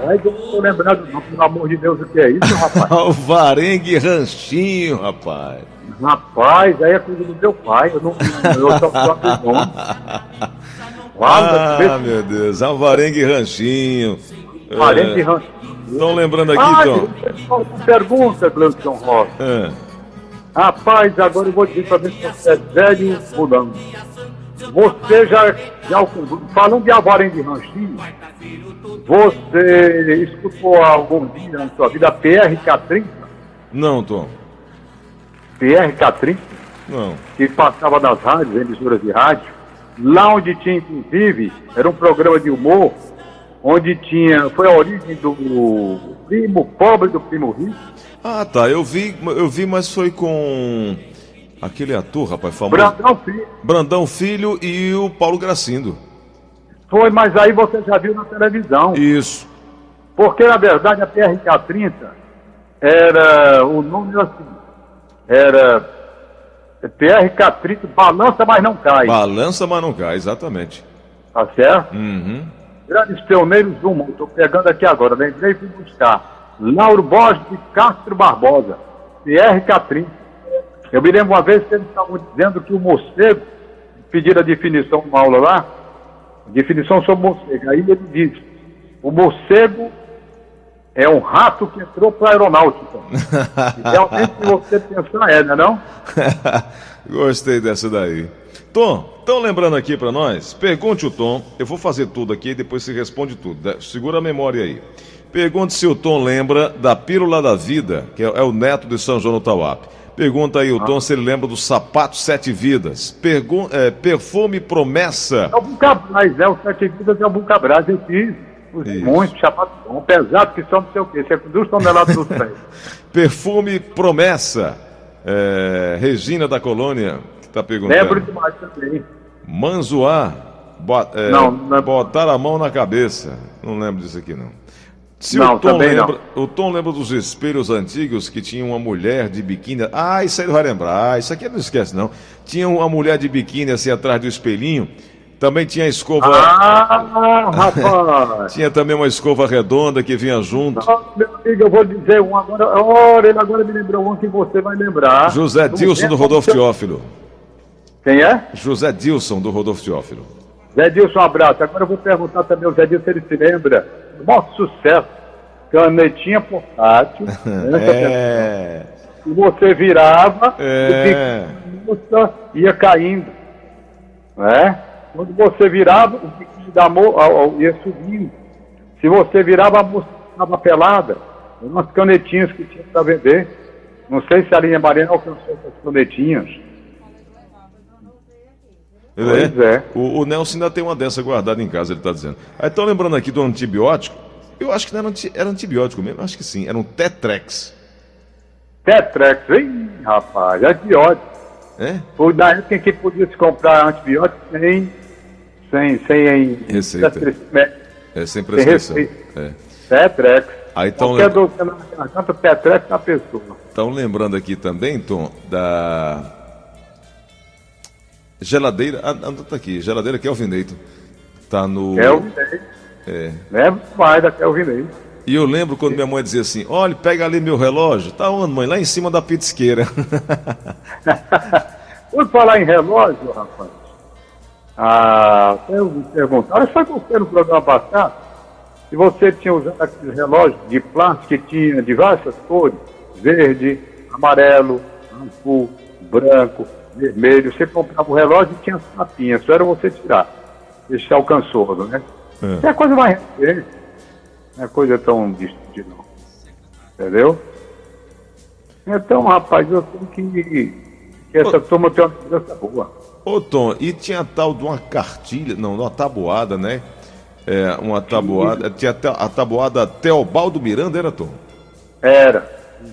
Ai, eu não tô lembrando, não, pelo amor de Deus, o que é isso, rapaz? o Varengue Ranchinho, rapaz. Rapaz, aí é coisa do meu pai, eu não. Eu só só nome. Ah, meu Deus, é um Varengue Ranchinho. Varengue Ranchinho. Estão lembrando aqui, Ah, Tom? uma pergunta, Gleison Rosa. É. Rapaz, agora eu vou dizer pra ver se você é velho ou não. Você já, já falando de Avarém de Ranchinho, você escutou algum dia na sua vida a PRK30? Não, Tom. PRK30? Não. que passava nas rádios, emissoras de rádio, lá onde tinha, inclusive, era um programa de humor, onde tinha, foi a origem do primo pobre do primo rico. Ah, tá. Eu vi, eu vi, mas foi com aquele ator, rapaz, famoso. Brandão Filho. Brandão Filho e o Paulo Gracindo. Foi, mas aí você já viu na televisão. Isso. Porque, na verdade, a PRK-30 era, o nome era assim, era PRK-30, balança, mas não cai. Balança, mas não cai, exatamente. Tá certo? Uhum. Grandes pioneiros do mundo. Estou pegando aqui agora, lembrei e fui buscar. Lauro Borges de Castro Barbosa, PRK-30. Eu me lembro uma vez que eles estavam dizendo que o morcego, pediram a definição numa aula lá, definição sobre morcego. Aí ele diz, o morcego é um rato que entrou para a aeronáutica. Realmente, se você pensar, é, não é não? Gostei dessa daí. Tom, estão lembrando aqui para nós? Pergunte o Tom. Eu vou fazer tudo aqui e depois você responde tudo. Da- Segura a memória aí. Pergunte se o Tom lembra da Pílula da Vida, que é, é o neto de São João do Tauap. Pergunta aí o Tom se ele lembra do Sapato Sete Vidas. Pergun é, perfume Promessa. É o Bucabraz, né? O Sete Vidas é o Bucabraz. Eu fiz, muito, chapado bom, pesado que só não sei o quê. Você é com duas toneladas dos pés. Perfume Promessa. É, Regina da Colônia, que está perguntando. Lembro demais também. Manzoar. Bo- é, Não, não é- Botar a mão na cabeça. Não lembro disso aqui, não. Se Não, o, Tom também não. lembra, o Tom lembra dos espelhos antigos que tinha uma mulher de biquíni. Ah, isso aí ele vai lembrar. Ah, isso aqui não esquece, não. Tinha uma mulher de biquíni assim atrás do espelhinho. Também tinha a escova. Ah, rapaz! Tinha também uma escova redonda que vinha junto. Ah, meu amigo, eu vou dizer um agora. Olha, ele agora me lembrou um que você vai lembrar. José Dilson do Rodolfo Teófilo. Quem é? José Dilson do Rodolfo Teófilo. Zé Dilson, um abraço. Agora eu vou perguntar também ao Zé Dilson se ele se lembra maior sucesso. Canetinha portátil. né? É. E você virava, É. o biquíni ia caindo. Né? Quando você virava, o biquíni da moça ia subindo. Se você virava, a moça estava pelada. Eram umas canetinhas que tinha para vender. Não sei se a linha Mariana alcançou essas canetinhas. Pois é. O, o Nelson ainda tem uma dessa guardada em casa, ele está dizendo. Aí estão lembrando aqui do antibiótico. Eu acho que não era, anti- era antibiótico mesmo, acho que sim. Era um Tetrex. Tetrex, hein, rapaz, antibiótico. É? Foi da época em que podia se comprar antibiótico sem, sem, sem Receita. É sem prescrição. receita. É. Tetrex. Aí tão Qualquer lembra- dor na garganta, Tetrex na pessoa. Estão lembrando aqui também, Tom, da geladeira. Ah, ah, tá aqui, geladeira Kelvin Neito. Tá no. Kelvin. É. Lembra demais da Kelvin Ney. E eu lembro quando minha mãe dizia assim: olha, pega ali meu relógio. Tá onde, mãe? Lá em cima da pitisqueira. Por falar em relógio, rapaz, ah, eu me perguntaram, foi você no programa passado, se você tinha usado aqueles relógios de plástico que tinha diversas cores, verde, amarelo, azul, branco, vermelho, você comprava o relógio e tinha as só era você tirar. Esse alcançou, né? É. É. coisa mais recente, não é coisa tão distante não. Entendeu? Então, rapaz, eu tenho que, que essa turma tem uma lembrança boa. Ô Tom, e tinha tal de uma cartilha, não, uma tabuada, né? É, uma tabuada. Tinha a tabuada Teobaldo Miranda, era Tom? Era.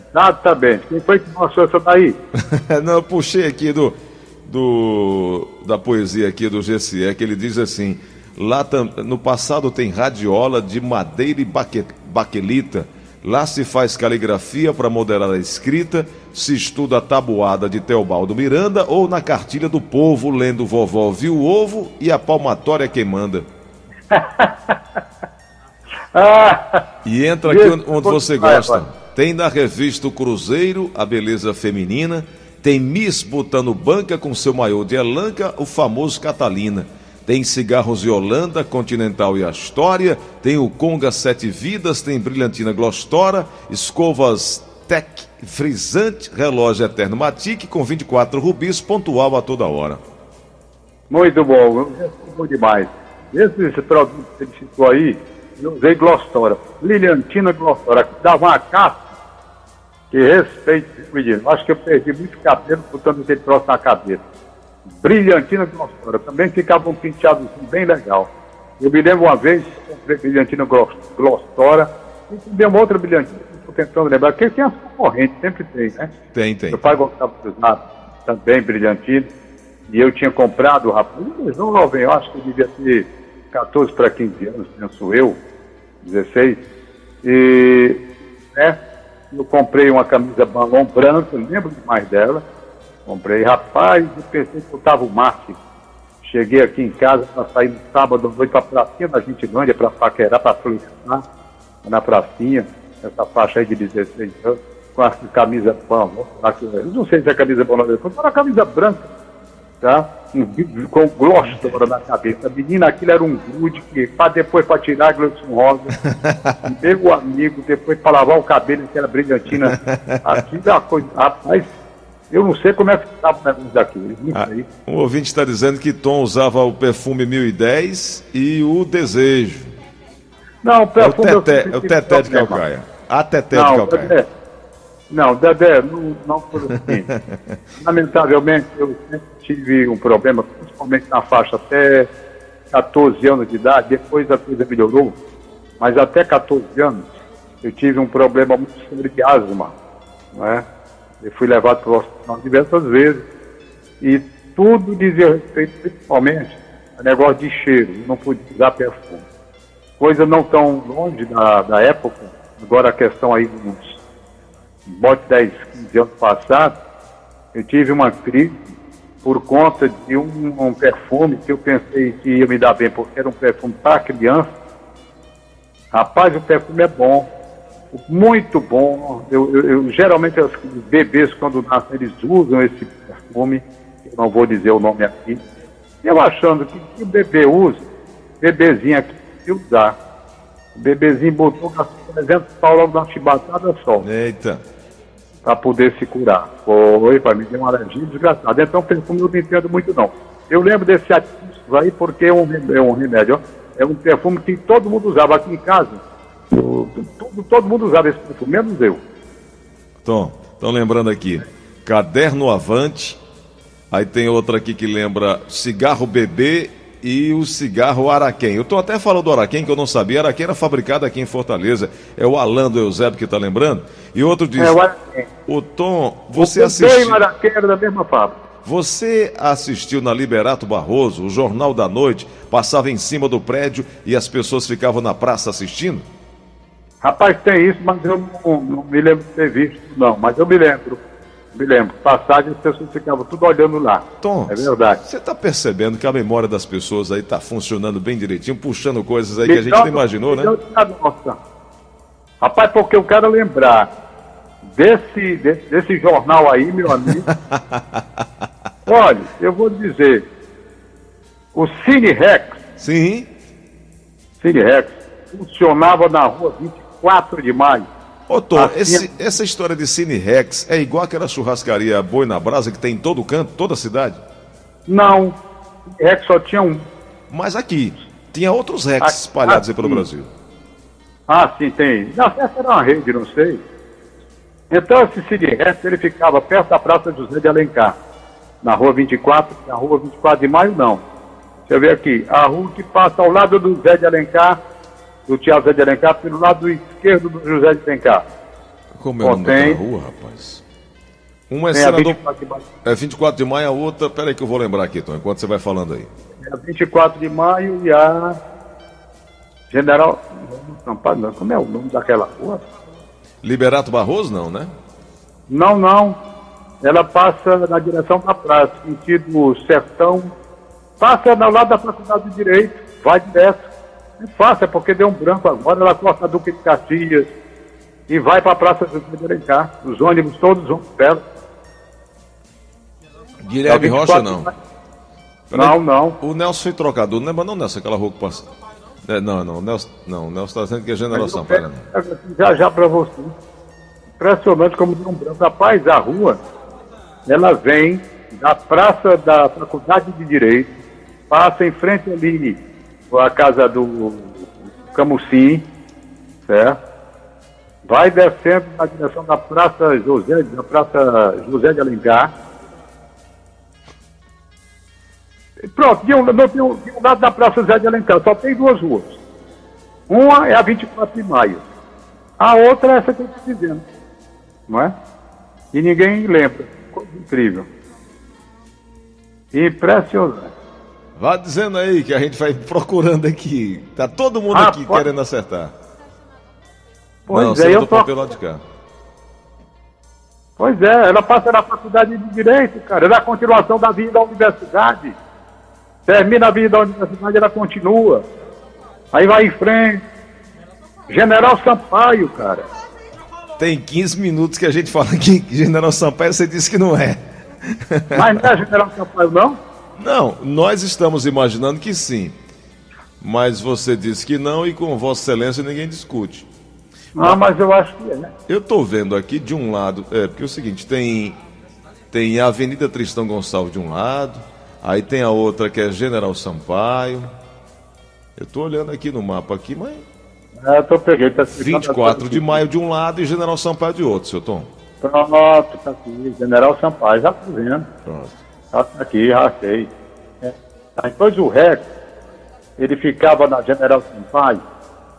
Exatamente. Quem foi que mostrou essa daí? Não, eu puxei aqui do, do da poesia aqui do GCE, que ele diz assim: lá tam- no passado tem radiola de madeira e baque, baquelita, Lá se faz caligrafia para moderar a escrita, se estuda a tabuada de Teobaldo Miranda ou na cartilha do povo, lendo Vovó Viu o Ovo e a palmatória quem manda. e entra aqui onde você gosta. Tem na revista o Cruzeiro, a beleza feminina. Tem Miss botando banca com seu maiô de elanca, o famoso Catalina tem cigarros Yolanda, Continental e Astoria, tem o Conga Sete Vidas, tem Brilhantina Glostora, escovas Tec Frisante, relógio Eterno Matic com 24 rubis, pontual a toda hora. Muito bom, bom demais. Esse, você citou aí, eu usei Glostora, Liliantina Glostora, que dava uma casca, que respeito, menino. Acho que eu perdi muito cabelo botando esse troço na cabeça brilhantina Glostora. Também ficava um penteado bem legal. Eu me lembro uma vez, comprei brilhantina Glostora e também uma outra brilhantina, estou tentando lembrar, porque tem as concorrentes, sempre tem, né? Tem, tem. Meu pai gostava de usar também brilhantina. E eu tinha comprado, rapaz, não jovem, eu acho que eu devia ter 14 para 15 anos, penso eu, 16. E, né, eu comprei uma camisa balão branca, lembro demais dela Comprei, rapaz, eu pensei que eu estava o máximo. Cheguei aqui em casa para sair no sábado à noite para a pracinha da Gentilândia, para paquerar, para flertar, na pracinha, essa faixa aí de 16 anos, com a camisa pão, não sei se é camisa pão, não, foi uma camisa branca, tá? Um, com glostora na cabeça. A menina, aquilo era um grude que, para depois para tirar a Gleison Rosa, meu amigo, depois para lavar o cabelo, que era brilhantina. Aquilo é uma coisa, rapaz, eu não sei como é que estava o negócio daquele. Ah, um ouvinte está dizendo que Tom usava o perfume 1010 e o Desejo. Não, o perfume. É o Teté, é o teté de Calcaia. A Teté não, de Calcaia. Não, Dedé, não, não foi assim. Lamentavelmente, eu sempre tive um problema, principalmente na faixa até 14 anos de idade, depois a coisa melhorou, mas até 14 anos eu tive um problema muito sério de asma, não é? Eu fui levado para o hospital diversas vezes e tudo dizia respeito, principalmente, a negócio de cheiro, não podia usar perfume. Coisa não tão longe da, da época, agora a questão aí uns, bote 10, 15 anos passados, eu tive uma crise por conta de um, um, perfume que eu pensei que ia me dar bem, porque era um perfume para criança. Rapaz, o perfume é bom, muito bom. Eu, eu, eu, geralmente os bebês quando nascem eles usam esse perfume, eu não vou dizer o nome aqui. Eu achando que, que o bebê usa, bebezinho aqui se usar. O bebezinho botou 300 pau logo na chibatada só. Eita. Para poder se curar. Foi, para mim deu uma alergia desgraçada. Então perfume eu não entendo muito não. Eu lembro desse ativos aí porque é um, é um remédio. É um perfume que todo mundo usava aqui em casa todo, todo mundo usava esse perfume, menos eu. Tom, estão lembrando aqui. Caderno Avante. Aí tem outra aqui que lembra cigarro bebê e o cigarro Araquém. Eu estou até falando do Araquém, que eu não sabia. Araquém era fabricado aqui em Fortaleza. É o Alan do Eusébio que está lembrando. E outro diz: é, o, o Tom, você o assistiu. O Araquém era da mesma fábrica. Você assistiu na Liberato Barroso, o Jornal da Noite, passava em cima do prédio e as pessoas ficavam na praça assistindo? Rapaz, tem isso, mas eu não, não, me lembro de ter visto, não. Mas eu me lembro. Me lembro. Passagem, as pessoas ficavam tudo olhando lá. Tom, é verdade. Você está percebendo que a memória das pessoas aí está funcionando bem direitinho, puxando coisas aí que a gente não imaginou, né? Nossa. Rapaz, porque eu quero lembrar desse, desse, desse jornal aí, meu amigo. Olha, eu vou dizer. O Cine Rex. Sim. Cine Rex funcionava na rua 20 4 de maio. Ô, Tom, assim, esse, essa história de Cine Rex é igual aquela churrascaria Boi na Brasa que tem em todo canto, toda a cidade? Não, Rex só tinha um. Mas aqui, tinha outros Rex aqui, espalhados aqui. aí pelo Brasil. Ah, sim, tem. Não, essa era uma rede, não sei. Então esse Cine Rex, ele ficava perto da Praça José de Alencar. Na rua 24, na rua 24 de maio não. Deixa eu ver aqui. A rua que passa ao lado do Zé de Alencar do Teatro Zé de Alencar pelo lado esquerdo do José de Alencar. Como é o nome da rua, rapaz? Uma é senador... 24 é 24 de maio, a outra... Peraí que eu vou lembrar aqui, Tom, enquanto você vai falando aí. É a 24 de maio e a... General... Não, como é o nome daquela rua? Liberato Barroso não, né? Não, não. Ela passa na direção da praça, sentido sertão. Passa ao lado da Faculdade de Direito, vai direto. É fácil, é porque deu um branco agora, ela corta a Duque de Caxias e vai para a Praça de Alencar. Os ônibus todos vão dela. Guilherme Rocha não. Não, não. O Nelson foi trocador, não lembra não, Nelson, aquela rua que passa. É, não, não, Nelson, não, Nelson está dizendo que é General Sampaio. Já, já para você. Impressionante como deu um branco. Rapaz, a rua, ela vem da Praça da Faculdade de Direito, passa em frente ali a casa do Camusim, certo? Vai descendo na direção da Praça José, da Praça José de Alencar. Pronto, de um, de, um, de um lado da Praça José de Alencar só tem duas ruas. Uma é a 24 de maio. A outra é essa que eu estou dizendo. Não é? E ninguém lembra. Incrível. Impressionante. Vá dizendo aí que a gente vai procurando aqui. Tá todo mundo ah, aqui pode... querendo acertar. Pois Não, é, eu tô... pelo de cá. Pois é, ela passa na faculdade de Direito, cara. Ela é a continuação da vida da universidade. Termina a vida da universidade, ela continua. Aí vai em frente. General Sampaio, cara. Tem 15 minutos que a gente fala que General Sampaio, você disse que não é. Mas não é General Sampaio, não? Não, nós estamos imaginando que sim. Mas você disse que não e com Vossa Excelência ninguém discute. Ah, mas eu acho que é, né? Eu estou vendo aqui de um lado, é, porque é o seguinte, tem, tem a Avenida Tristão Gonçalves de um lado, aí tem a outra que é General Sampaio. Eu estou olhando aqui no mapa aqui, mas. É, eu tô pegando, tá 24 de maio de um lado e General Sampaio de outro, seu Tom. Pronto, tá aqui, General Sampaio, já tô vendo. Pronto. Tá aqui, achei. É. Depois o Rex, ele ficava na General Sampaio,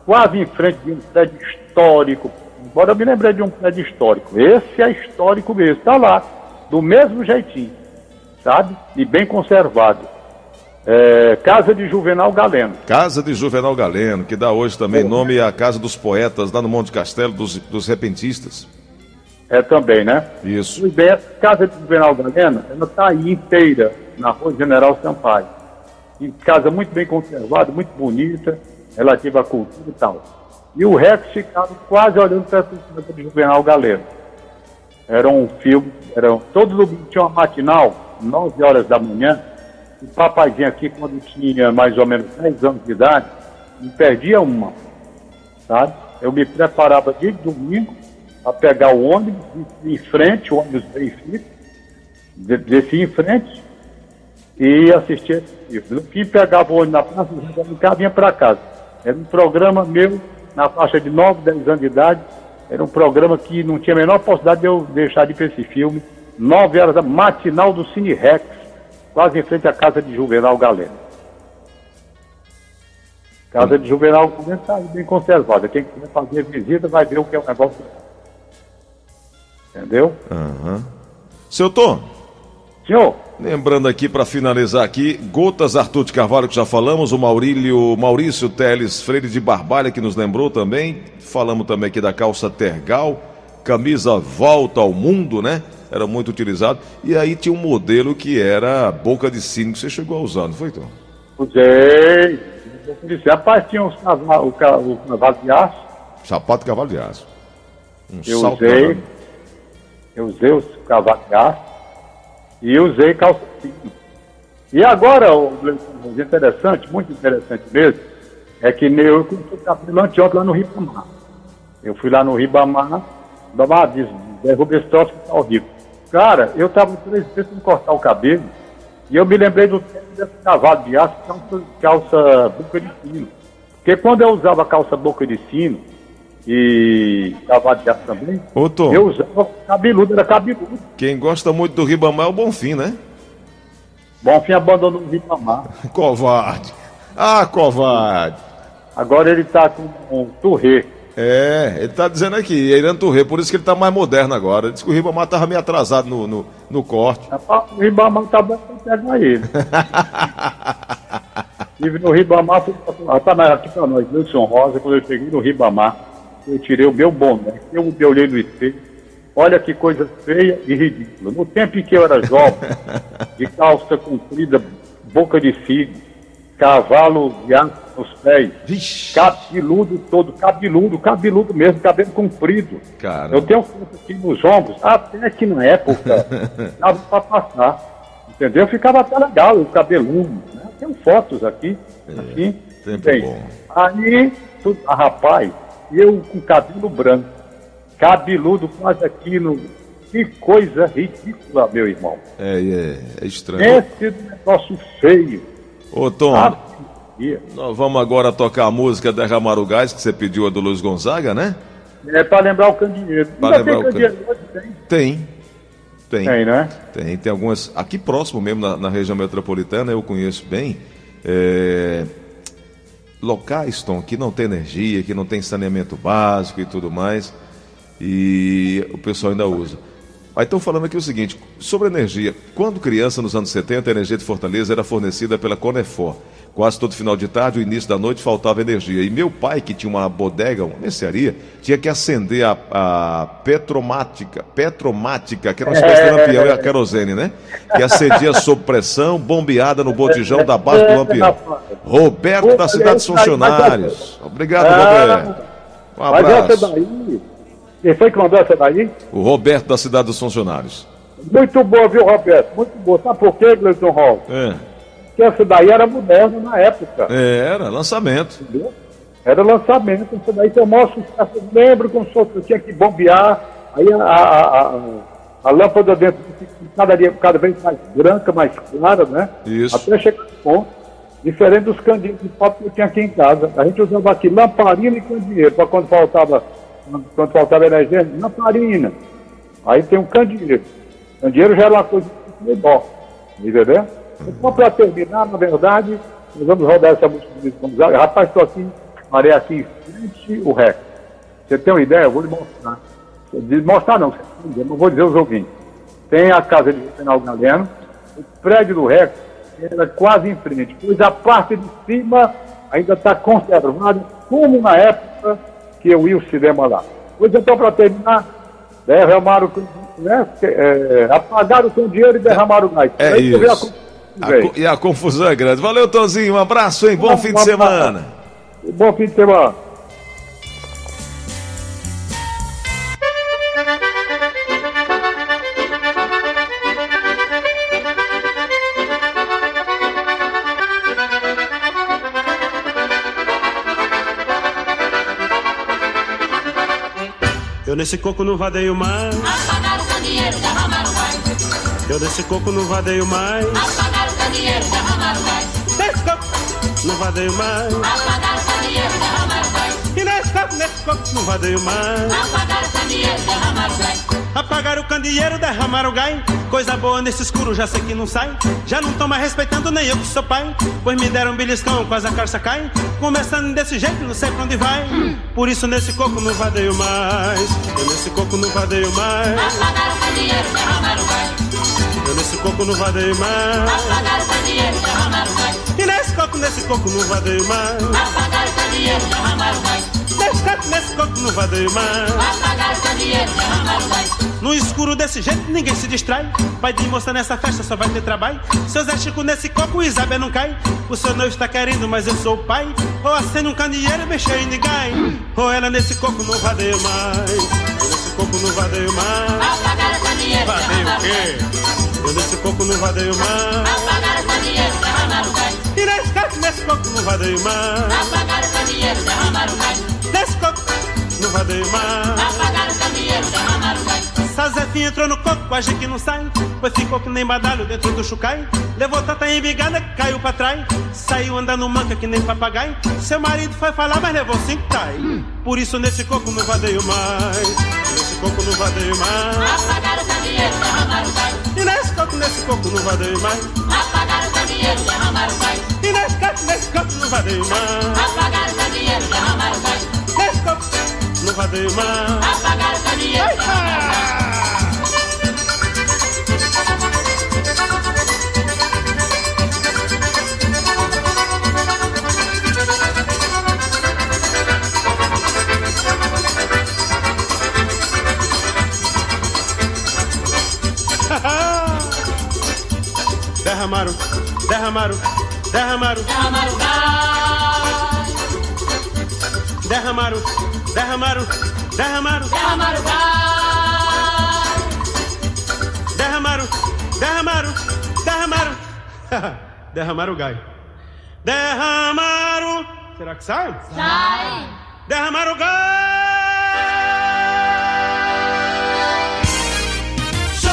quase em frente de um prédio histórico. Agora eu me lembrei de um prédio histórico. Esse é histórico mesmo, está lá, do mesmo jeitinho, sabe? E bem conservado. É, Casa de Juvenal Galeno. Casa de Juvenal Galeno, que dá hoje também é. nome à Casa dos Poetas, lá no Monte Castelo, dos, dos Repentistas. É também, né? Isso. E bem, essa Casa de Juvenal Galeno, ela está aí inteira, na Rua General Sampaio. E casa muito bem conservada, muito bonita, relativa à cultura e tal. E o Rex ficava quase olhando para essa de Juvenal Galeno. Era um filme, era, todo domingo tinha uma matinal, 9 horas da manhã. O papaizinho aqui, quando tinha mais ou menos 10 anos de idade, me perdia uma, sabe? Eu me preparava de domingo a pegar o ônibus em frente, o ônibus bem fixo, descia em frente e assistia esse filme. No fim, pegava o ônibus na praça, e vinha para casa. Era um programa meu na faixa de 9, 10 anos de idade. Era um programa que não tinha a menor possibilidade de eu deixar de ver esse filme. 9 horas da matinal do Cine Rex, quase em frente à casa de Juvenal Galeno. Casa de Juvenal Galeno está bem conservada. Quem quiser fazer visita vai ver o que é o negócio. Entendeu? Uhum. Seu Tom. Senhor. Lembrando aqui para finalizar aqui, Gotas Arthur de Carvalho que já falamos, o Maurílio, Maurício Teles Freire de Barbalha que nos lembrou também. Falamos também aqui da calça Tergal, camisa Volta ao Mundo, né? Era muito utilizado. E aí tinha um modelo que era boca de sino que você chegou a usar, não foi, Tom? Usei. Rapaz, tinha os cavalo, o, cavalo de aço. Sapato de cavalo de aço. Um eu usei. Eu usei de aço e usei calcetinho. E agora, o interessante, muito interessante mesmo, é que eu comecei cabelo anteontem lá no Ribamar. Eu fui lá no Ribamar, Ribamar diz, derruba esse troço que tá horrível. Cara, eu estava três vezes sem cortar o cabelo, e eu me lembrei do tempo desse cavalo de aço, calça, calça boca de sino. Porque quando eu usava calça boca de sino, e cavalo de aço também. Ô, Tom. Eu usava cabeludo, era cabeludo. Quem gosta muito do Ribamar é o Bonfim, né? Bonfim abandonou o Ribamar. covarde. Ah, covarde. Agora ele tá com um turrê. É, ele tá dizendo aqui, Irã Turrê, por isso que ele tá mais moderno agora. Ele disse que o Ribamar tava meio atrasado no, no, no corte. O Ribamar tá bom pra pegar ele. Estive no Ribamar, fui, tá aqui pra nós, Wilson Rosa, quando eu cheguei no Ribamar. Eu tirei o meu boné, eu me olhei no espelho, olha que coisa feia e ridícula. No tempo em que eu era jovem, de calça comprida, boca de figo, cavalo de aço nos pés, Vixe. cabeludo todo, cabeludo, cabeludo mesmo, cabelo comprido. Caramba. Eu tenho foto aqui nos ombros, até que na época dava para passar. Entendeu? Ficava até legal, o cabeludo. Né? Tenho fotos aqui. É, aqui. Sempre bom. Aí, tudo, ah, rapaz, eu com cabelo branco, cabeludo quase aqui no. Que coisa ridícula, meu irmão. É, é, é estranho. Esse negócio feio. Ô, Tom. Ah, nós vamos agora tocar a música Derramar o Gás, que você pediu a do Luiz Gonzaga, né? É para lembrar o candeeiro. Para lembrar o candeeiro. Tem. tem. Tem. Tem, né? Tem, tem algumas. Aqui próximo mesmo, na, na região metropolitana, eu conheço bem. É, locais, Tom, que não tem energia, que não tem saneamento básico e tudo mais. E o pessoal ainda usa. Aí estão falando aqui o seguinte, sobre energia. Quando criança, nos anos 70, a energia de Fortaleza era fornecida pela Conefor. Quase todo final de tarde, o início da noite, faltava energia. E meu pai, que tinha uma bodega, uma mercearia, tinha que acender a, a petromática, petromática, que era uma espécie de lampião e a querosene, né? Que acendia sob pressão, bombeada no botijão da base do lampião. Roberto, da cidade dos funcionários. Obrigado, Roberto. Um abraço. Quem foi que mandou essa daí? O Roberto, da cidade dos funcionários. Muito boa, viu, Roberto? Muito boa. Sabe por quê, Gleison Hall? É que essa daí era moderna na época. É, era, lançamento. Entendeu? Era lançamento, isso daí que eu mostro, lembro como se fosse, tinha que bombear, aí a, a, a, a lâmpada dentro cada, dia, cada vez mais branca, mais clara, né? Isso. Até chegar no ponto, diferente dos candeeiros de foto que eu tinha aqui em casa. A gente usava aqui lamparina e candeeiro, para quando faltava, quando faltava energia, lamparina. Aí tem um candeeiro. Candeeiro já era uma coisa melhor, entendeu? Então, para terminar, na verdade, nós vamos rodar essa música do. Rapaz, estou aqui, marei aqui em frente o REC. Você tem uma ideia? Eu vou lhe mostrar. Mostrar não, não vou dizer os ouvintes. Tem a casa de Reginal Galeno, o prédio do REC era quase em frente, pois a parte de cima ainda está conservada, como na época que eu ia ao cinema lá. Pois então, para terminar, derramaram, né, é, apagaram com dinheiro e derramaram gás. É isso. A, e a confusão é grande. Valeu, Tonzinho. Um abraço, hein? Bom fim de semana. Bom fim de semana. Eu nesse coco não vadeio mais. Apagaram o candeeiro, derramaram mais. Eu nesse coco não vadeio mais. Apagaram candeeiro, derramaram gás. Nesse copo, não vadeio mais. Apagaram o candeeiro, derramaram gás. E nesse copo, nesse copo, não vadeio mais. Apagaram o candeeiro, derramaram gás. Apagaram o candeeiro, derramaram gás. Coisa boa nesse escuro, já sei que não sai. Já não tô mais respeitando nem eu que sou pai. Pois me deram um beliscão, quase a carça cai. Começando desse jeito, não sei pra onde vai. Por isso nesse coco não vadeio mais. Eu nesse coco não vadeio mais. Apagaram o candeeiro, derramaram gás. Eu nesse coco não vadeio mais. Apagaram o dinheiro, derramaram gás. E nesse coco, nesse coco não vadeio mais. Apagaram o dinheiro, derramaram gás. Nesse coco, nesse coco não vadeio mais. Apagaram o dinheiro, derramaram gás. No escuro desse jeito ninguém se distrai. Pai de moça nessa festa só vai ter trabalho. Seu Zé Chico nesse coco, Isabel não cai. O seu noivo está querendo, mas eu sou o pai. Ou acendo um candeeiro e mexer em ninguém. Ou ela nesse coco não vadeio mais. Eu nesse coco não vadeio mais. O vadeio o quê? Eu nesse coco não vadeio mais. Apagaram o dinheiro, derramaram gás. E nesse coco, nesse coco não vadeio mais. O. Não vadeio mais. Apagaram o dinheiro, derramaram gás. Sazefinho entrou no coco, a gente não sai. Pois ficou que nem badalho dentro do chucai. Levou tanta embigada, caiu pra trás. Saiu andando manca que nem papagaio. Seu marido foi falar, mas levou cinco tai. Por isso nesse coco não vadeio mais. Nesse coco não vadeio mais. Apagaram o dinheiro, derramaram gás. E nesse coco, nesse coco não vadeio mais. Apagaram o dinheiro, derramaram gás. E nesse coco, nesse coco não vadeio mais. Apagaram o dinheiro, derramaram gás. Nesse coco chuva de. Apagar da minha Derramaram, derramaram, derramaram, derramaram, derramaram derramaram. Derramaram, derramaram, derramaram, derramaram gás. Derramaram, derramaram, derramaram, derramaram o gás. Derramaram. Será que sai? Sai. Derramaram o gás.